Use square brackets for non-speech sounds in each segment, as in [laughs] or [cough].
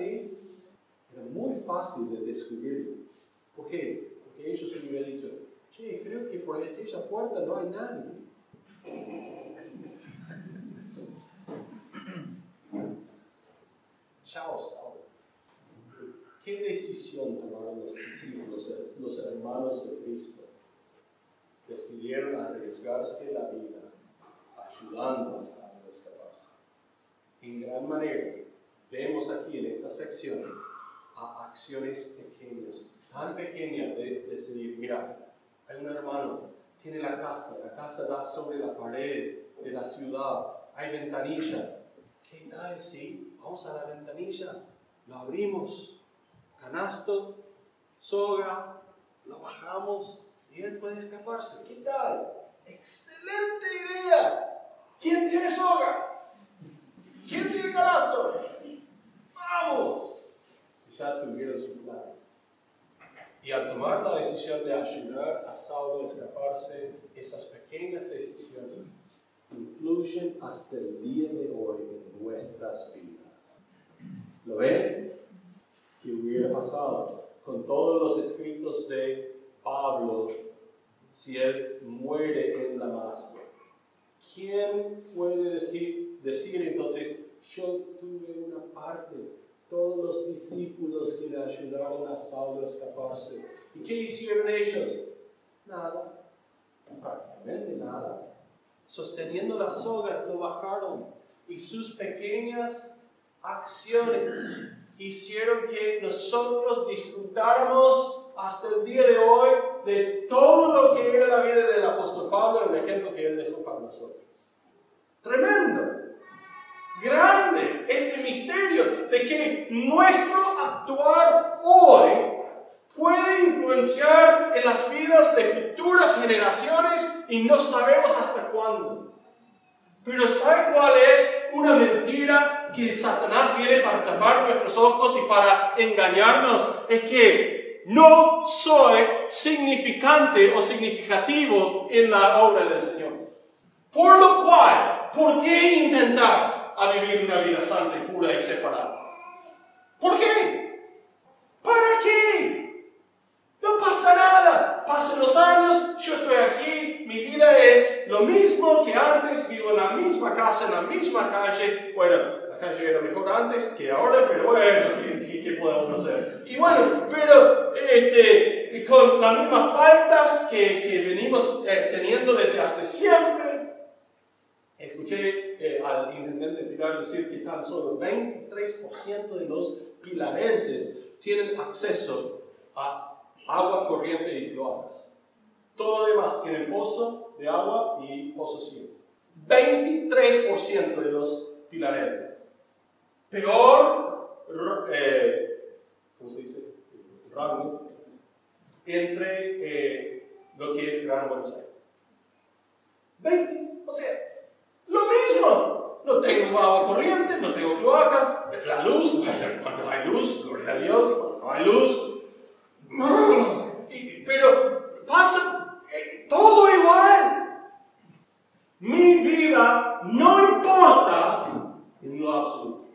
era muy fácil de descubrirlo. ¿Por qué? Porque ellos hubieran dicho, che, creo que por aquella puerta no hay nadie. [laughs] Chao, Saulo. ¿Qué decisión tomaron los discípulos, los hermanos de Cristo? Decidieron arriesgarse la vida ayudando a Saulo a escaparse. En gran manera, vemos aquí en esta sección a acciones pequeñas, tan pequeñas de decidir, mira, hay un hermano, tiene la casa, la casa da sobre la pared de la ciudad, hay ventanilla. ¿Qué tal si vamos a la ventanilla, lo abrimos, canasto, soga, lo bajamos y él puede escaparse? ¿Qué tal? ¡Excelente idea! ¿Quién tiene soga? ¿Quién tiene canasto? ¡Vamos! Ya tuvieron su plan. Y al tomar la decisión de ayudar a Saulo a escaparse, esas pequeñas decisiones influyen hasta el día de hoy en nuestras vidas. ¿Lo ven? ¿Qué hubiera pasado con todos los escritos de Pablo si él muere en Damasco? ¿Quién puede decir entonces, yo tuve una parte, todos los discípulos que le ayudaron a Saulo a escaparse? ¿Y qué hicieron ellos? Nada, prácticamente nada sosteniendo las sogas, lo bajaron y sus pequeñas acciones hicieron que nosotros disfrutáramos hasta el día de hoy de todo lo que era la vida del apóstol Pablo, el ejemplo que él dejó para nosotros. Tremendo, grande este misterio de que nuestro actuar hoy puede influenciar en las vidas de futuras generaciones y no sabemos hasta cuándo. Pero ¿sabe cuál es una mentira que Satanás viene para tapar nuestros ojos y para engañarnos? Es que no soy significante o significativo en la obra del Señor. Por lo cual, ¿por qué intentar a vivir una vida santa y pura y separada? ¿Por qué? ¿Para qué? No pasa nada. Pasan los años, yo estoy aquí, mi vida es lo mismo que antes, vivo en la misma casa, en la misma calle. Bueno, la calle era mejor antes que ahora, pero bueno, ¿qué, podemos hacer? Y bueno, pero este, con las mismas faltas que, que venimos eh, teniendo desde hace siempre. Escuché eh, al intendente Pilar decir que tan solo 23% de los pilarenses tienen acceso a agua corriente y cloacas. Todo lo demás tiene pozo de agua y pozo ciego. 23% de los pilarenses. Peor, eh, ¿cómo se dice? Rango entre eh, lo que es Gran Buenos Aires. 20, o sea, lo mismo. No tengo agua corriente, no tengo cloaca, la luz, [laughs] cuando hay luz, gloria a Dios, cuando no hay luz, pero pasa eh, todo igual. Mi vida no importa en lo absoluto.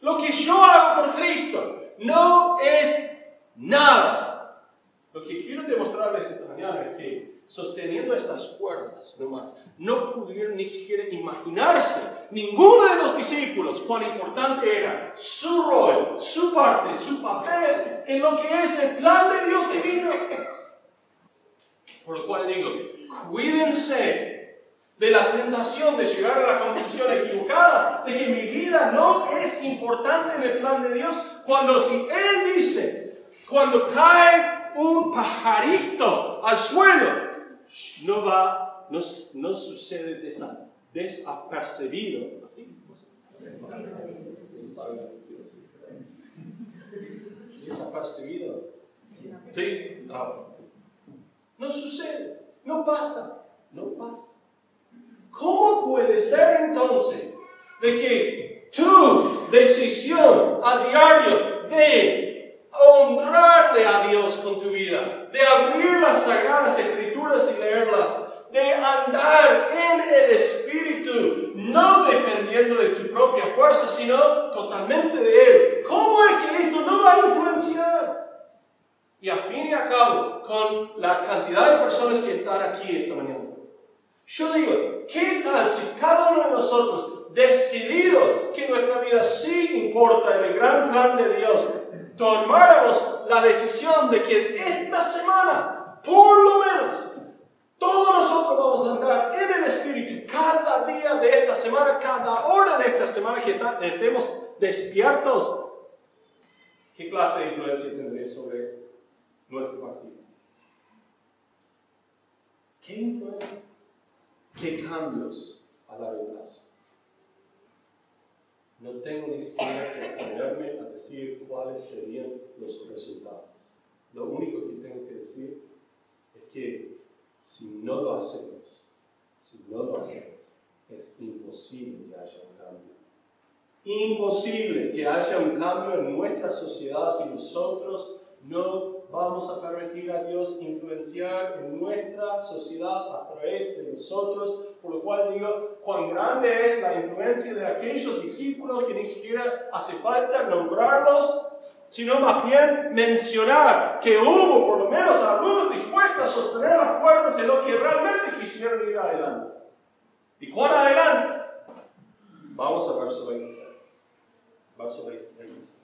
Lo que yo hago por Cristo no es nada. Lo que quiero demostrarles esta mañana es que sosteniendo estas cuerdas nomás, no pudieron ni siquiera imaginarse ninguno de los discípulos cuán importante era su rol, su parte, su papel en lo que es el plan de Dios divino. Por lo cual digo, cuídense de la tentación de llegar a la conclusión equivocada de que mi vida no es importante en el plan de Dios, cuando si Él dice, cuando cae un pajarito al suelo, no va, no, no sucede desapercibido. ¿Así? Desapercibido. ¿Sí? No. No sucede. No pasa. No pasa. ¿Cómo puede ser entonces de que tu decisión a diario de honrarle a Dios con tu vida, de abrir las sagradas escrituras y leerlas, de andar en el Espíritu, no dependiendo de tu propia fuerza, sino totalmente de Él. ¿Cómo es que esto no va a influenciar? Y a fin y a cabo, con la cantidad de personas que están aquí esta mañana, yo digo, ¿qué tal si cada uno de nosotros, decididos que nuestra vida sí importa en el gran plan de Dios, tomáramos la decisión de que esta semana, por lo menos, todos nosotros vamos a andar en el Espíritu cada día de esta semana, cada hora de esta semana que estemos despiertos. ¿Qué clase de influencia tendría sobre nuestro partido? ¿Qué influencia? ¿Qué cambios a largo plazo? No tengo ni siquiera que ponerme a decir cuáles serían los resultados. Lo único que tengo que decir es que si no lo hacemos, si no lo hacemos, es imposible que haya un cambio. Imposible que haya un cambio en nuestra sociedad si nosotros no vamos a permitir a Dios influenciar en nuestra sociedad a través de nosotros, por lo cual digo, cuán grande es la influencia de aquellos discípulos que ni siquiera hace falta nombrarlos sino más bien mencionar que hubo por lo menos algunos dispuestos a sostener las cuerdas en lo que realmente quisieron ir adelante. ¿Y cuán adelante? Vamos a verso 26. Verso 26.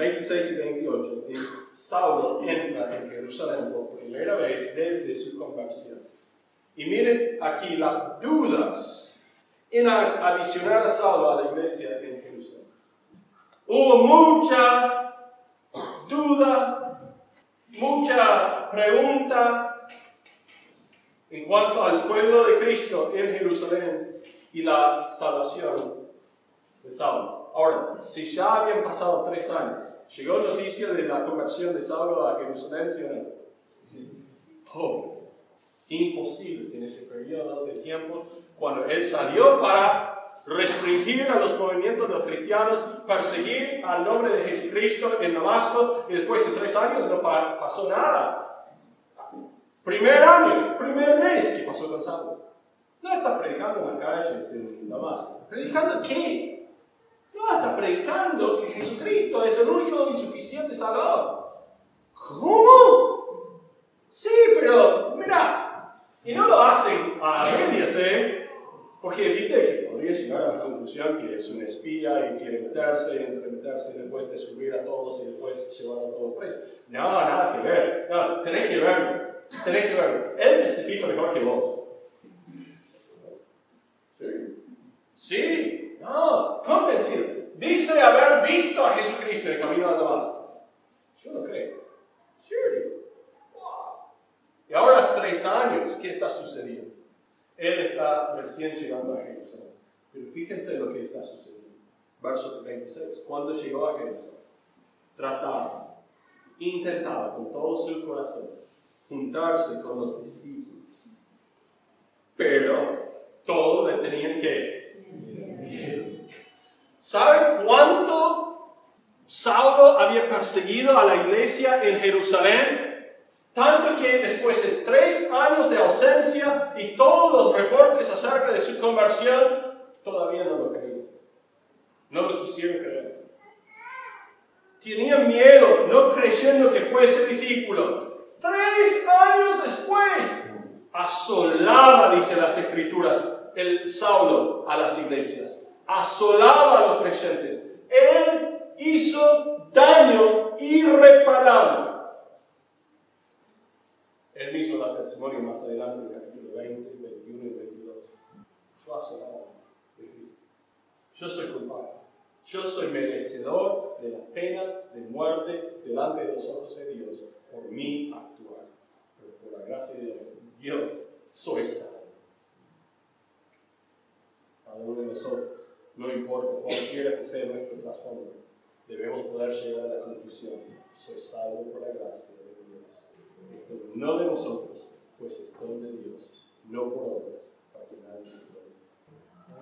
En 26 y 28, Saulo entra en Jerusalén por primera vez desde su conversión. Y miren aquí las dudas en adicionar a Saulo a la iglesia en Jerusalén. Hubo mucha duda, mucha pregunta en cuanto al pueblo de Cristo en Jerusalén y la salvación de Saulo. Ahora, si ya habían pasado tres años, ¿llegó noticia de la conversión de Saulo a Jerusalén, sí o no? Oh, imposible en ese periodo de tiempo, cuando él salió para restringir a los movimientos de los cristianos, perseguir al nombre de Jesucristo en Damasco y después de tres años no pasó nada. Primer año, primer mes que pasó con Saulo. No está predicando en las calles en Damasco. ¿Predicando qué? Está predicando que Jesucristo es el único y suficiente Salvador. ¿Cómo? Sí, pero mira, y no lo hacen a medias, ¿eh? Porque viste que podría llegar a la conclusión que es un espía y quiere meterse y entremeterse y después descubrir a todos y después llevar a todos presos. No, nada que ver. No, tenés que verlo. Tenés que verlo. Él testifica mejor que vos. Sí. Sí. Dice haber visto a Jesucristo en el camino a Damasco. Yo no creo. Wow. Y ahora tres años, ¿qué está sucediendo? Él está recién llegando a Jerusalén. Pero fíjense lo que está sucediendo. Verso 36. Cuando llegó a Jerusalén, trataba, intentaba con todo su corazón juntarse con los discípulos. Pero todo le tenían que. ¿Sabe cuánto Saulo había perseguido a la iglesia en Jerusalén? Tanto que después de tres años de ausencia y todos los reportes acerca de su conversión, todavía no lo creían. No lo quisieron creer. Tenían miedo, no creyendo que fuese discípulo. Tres años después, asolaba, dice las escrituras, el Saulo a las iglesias. Asolaba a los creyentes. Él hizo daño irreparable. Él mismo da testimonio más adelante en el capítulo 20, 21 y 22. Yo asolaba Yo soy culpable. Yo soy merecedor de la pena de muerte delante de los ojos de Dios por mi actuar. Pero por la gracia de Dios, Dios, soy salvo. Cada uno de nosotros, no importa cualquiera que sea nuestro trasfondo, debemos poder llegar a la conclusión, soy salvo por la gracia no de nosotros, pues es don de Dios, no por obras, para que nadie se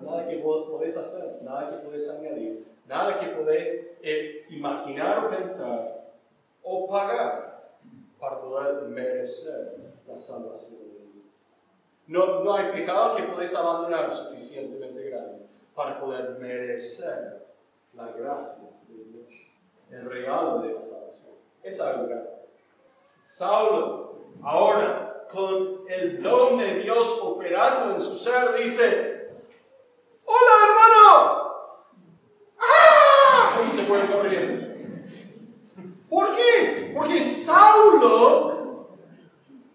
nada que vos podés hacer, nada que podés añadir, nada que podés eh, imaginar o pensar o pagar para poder merecer la salvación. No, no hay pecado que podés abandonar suficientemente para poder merecer la gracia de Dios, el regalo de la salvación. Es algo grande. Saulo, ahora, con el don de Dios operando en su ser, dice, hola hermano, ¡Ah! Y se fue corriendo. ¿Por qué? Porque Saulo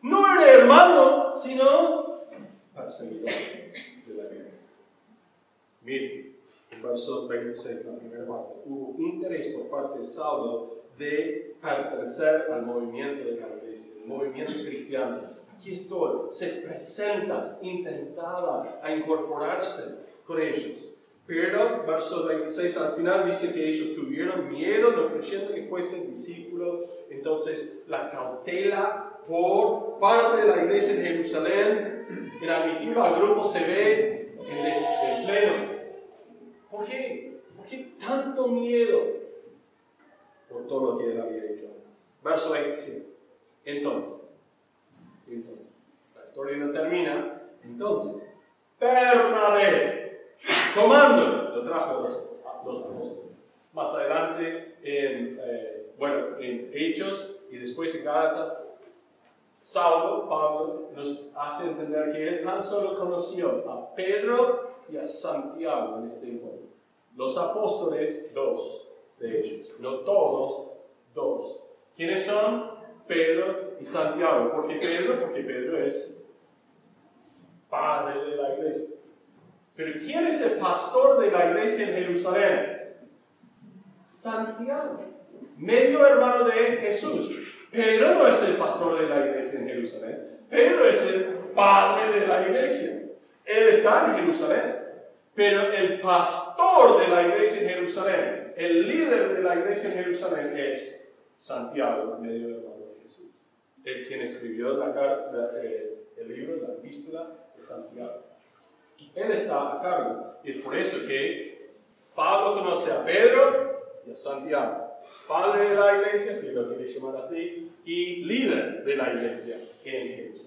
no era hermano, sino perseguidor de la iglesia. Miren, en verso 26, la primera parte, hubo interés por parte de Saulo de pertenecer al movimiento de la iglesia, el movimiento cristiano. Aquí estoy, se presenta, intentaba a incorporarse con ellos. Pero, verso 26 al final dice que ellos tuvieron miedo, no creyendo que fuesen discípulos. Entonces, la cautela por parte de la iglesia de Jerusalén en admitirlo al grupo se ve en pleno. ¿Por qué? ¿Por qué tanto miedo por todo lo que él había hecho? Verso 27. Entonces, entonces, la historia no termina. Entonces, Bernabé, tomando, lo trajo los, los apóstoles. Más adelante, en, eh, bueno, en Hechos y después en Gálatas, Saulo, Pablo, nos hace entender que él tan solo conoció a Pedro y a Santiago en este encuentro. Los apóstoles, dos de ellos. No todos, dos. ¿Quiénes son? Pedro y Santiago. ¿Por qué Pedro? Porque Pedro es padre de la iglesia. Pero ¿quién es el pastor de la iglesia en Jerusalén? Santiago, medio hermano de Jesús. Pedro no es el pastor de la iglesia en Jerusalén. Pedro es el padre de la iglesia. Él está en Jerusalén. Pero el pastor de la iglesia en Jerusalén, el líder de la iglesia en Jerusalén es Santiago, medio hermano de Jesús. El quien escribió la, eh, el libro, la epístola de Santiago. Él está a cargo. Y es por eso que Pablo conoce a Pedro y a Santiago. Padre de la iglesia, si lo quiere llamar así, y líder de la iglesia en Jerusalén.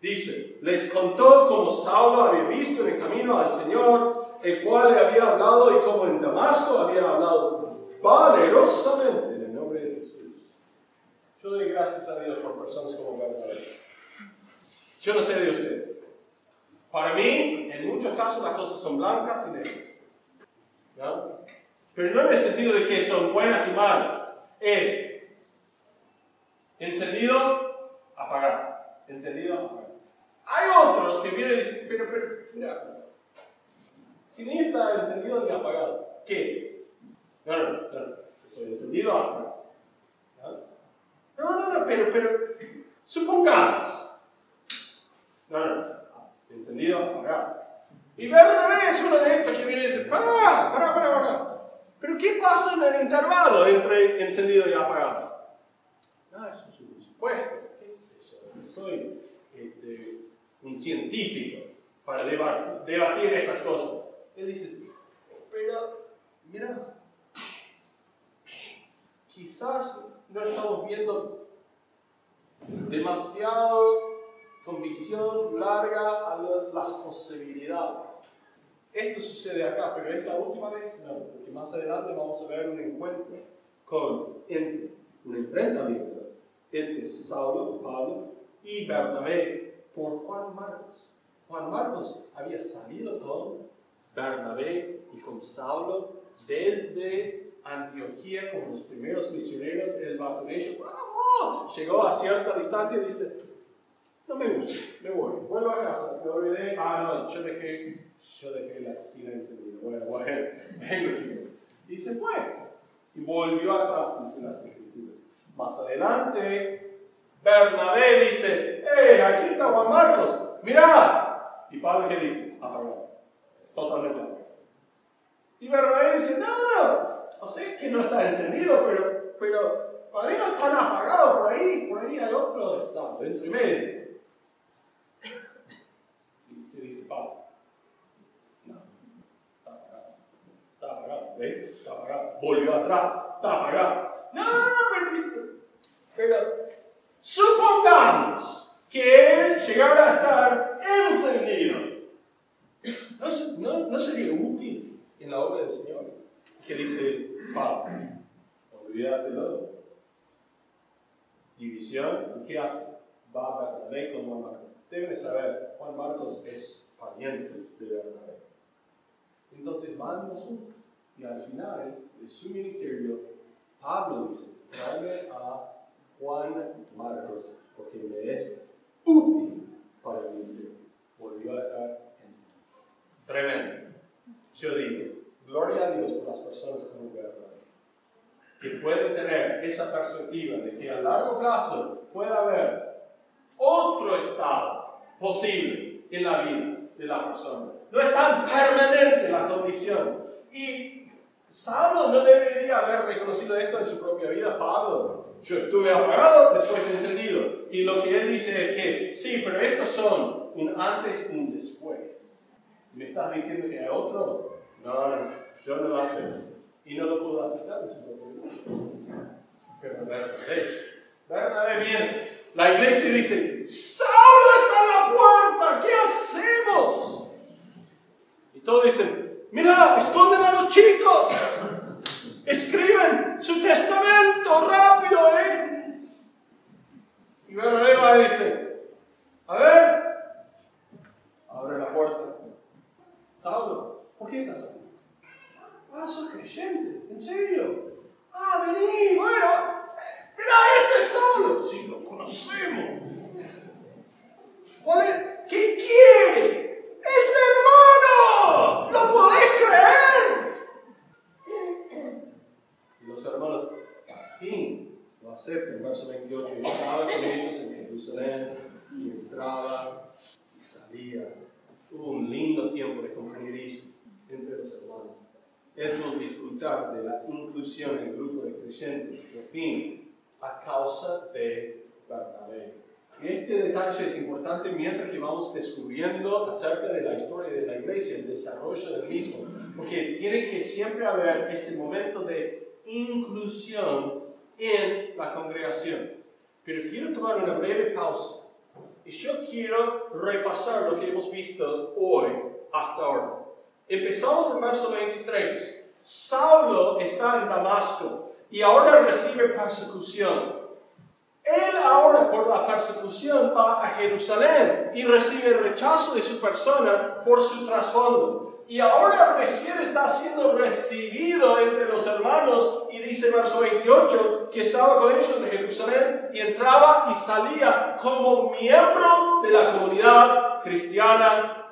Dice, les contó cómo Saulo había visto en el camino al Señor, el cual le había hablado y cómo en Damasco había hablado valerosamente en el nombre de Jesús. Yo doy gracias a Dios por personas como Bernabé. Yo no sé de usted. Para mí, en muchos casos las cosas son blancas y negras. ¿no? Pero no en el sentido de que son buenas y malas. Es encendido, apagado. Encendido, apagado. Hay otros que vienen y dicen, pero, pero, mira, si ni está encendido ni apagado, ¿qué es? No, no, no, no. soy encendido, apagado. ¿no? No, no, pero, pero, supongamos. No, no, no. Encendido, apagado. Y Bernabé es uno de estos que viene y dice, para, para, para, para. Pero ¿qué pasa en el intervalo entre encendido y apagado? Ah, eso es un supuesto. ¿Qué sé yo? Soy un científico para debatir esas cosas. Él dice, pero, mira, quizás no estamos viendo demasiado con visión larga las posibilidades. Esto sucede acá, pero es la última vez, no, porque más adelante vamos a ver un encuentro con, un enfrentamiento entre Saulo, Pablo y Bernabé Juan Marcos. Juan Marcos había salido con Bernabé y con Saulo desde Antioquía con los primeros misioneros, él va. Llegó a cierta distancia y dice, no me gusta, me voy, vuelvo a casa, me olvidé, ah, no, yo dejé, yo dejé la cocina encendida, bueno, bueno, vengo Y se fue, y volvió atrás, dice las escrituras. Más adelante, Bernabé dice, ¡eh, aquí está Juan Marcos! ¡Mirad! Y Pablo, ¿qué dice? Apagado. Totalmente apagado. Y Bernabé dice, no, o sea que no está encendido, pero, pero para no están apagados por ahí, por ahí hay otro está, dentro y medio. [laughs] ¿Y qué dice Pablo? No, ¿Ves? Está apagado. Volvió atrás. Está apagado. No, no, no, pero, supongamos que él llegara a estar encendido. ¿No, no, sería útil en la obra del Señor? Que dice Pablo, olvídatelo. División, ¿y qué hace? Va a Bernabé con Juan Marcos. Deben saber, Juan Marcos es pariente de Bernabé. Entonces van los juntos. Y al final de su ministerio, Pablo dice, tráeme a Juan Marcos, porque me es útil para el ministerio. Volvió a estar en Tremendo. Yo digo, gloria a Dios por las personas como Bernabé, que pueden tener esa perspectiva de que a largo plazo puede haber otro estado posible en la vida de la persona. No es tan permanente la condición. Y Saulo no debería haber reconocido esto en su propia vida. Pablo, yo estuve apagado, después encendido. Y lo que él dice es que, sí, pero estos son un antes y un después. ¿Me estás diciendo que hay otro? No, no, yo no lo acepto. Y no lo puedo aceptar en su propia vida. Pero Bernabé, Bernabé viene. La iglesia dice, Saulo está en la puerta, ¿qué hacemos? Y todos dicen, mira, esconden a los chicos, escriben su testamento rápido, ¿eh? Y Bernabé dice, a ver, abre la puerta. Saulo, ¿por qué estás aquí? Ah, sos creyente, ¿en serio? Ah, vení, bueno, Mira, este solo. Si lo conocemos. ¿Qué quiere? ¡Es mi hermano! ¿Lo podéis creer? Los hermanos, al fin, lo aceptan. Verso 28. Yo estaba con ellos en Jerusalén y entraba y salía. Hubo un lindo tiempo de compañerismo entre los hermanos. Él disfrutar de la inclusión en el grupo de creyentes. Por fin, causa de Bernabé. Este detalle es importante mientras que vamos descubriendo acerca de la historia de la iglesia, el desarrollo del mismo, porque tiene que siempre haber ese momento de inclusión en la congregación. Pero quiero tomar una breve pausa y yo quiero repasar lo que hemos visto hoy hasta ahora. Empezamos en verso 23. Saulo está en Damasco y ahora recibe persecución. Él ahora por la persecución va a Jerusalén y recibe rechazo de su persona por su trasfondo. Y ahora recién está siendo recibido entre los hermanos y dice verso 28 que estaba con ellos en Jerusalén y entraba y salía como miembro de la comunidad cristiana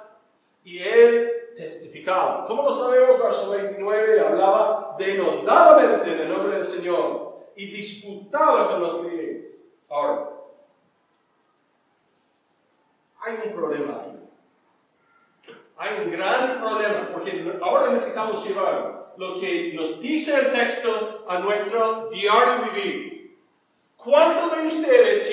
y él testificado. ¿Cómo lo sabemos? Verso 29 hablaba denodadamente en el nombre del Señor y disputaba con los griegos. Ahora, hay un problema aquí. Hay un gran problema, porque ahora necesitamos llevar lo que nos dice el texto a nuestro diario vivir. ¿Cuántos de ustedes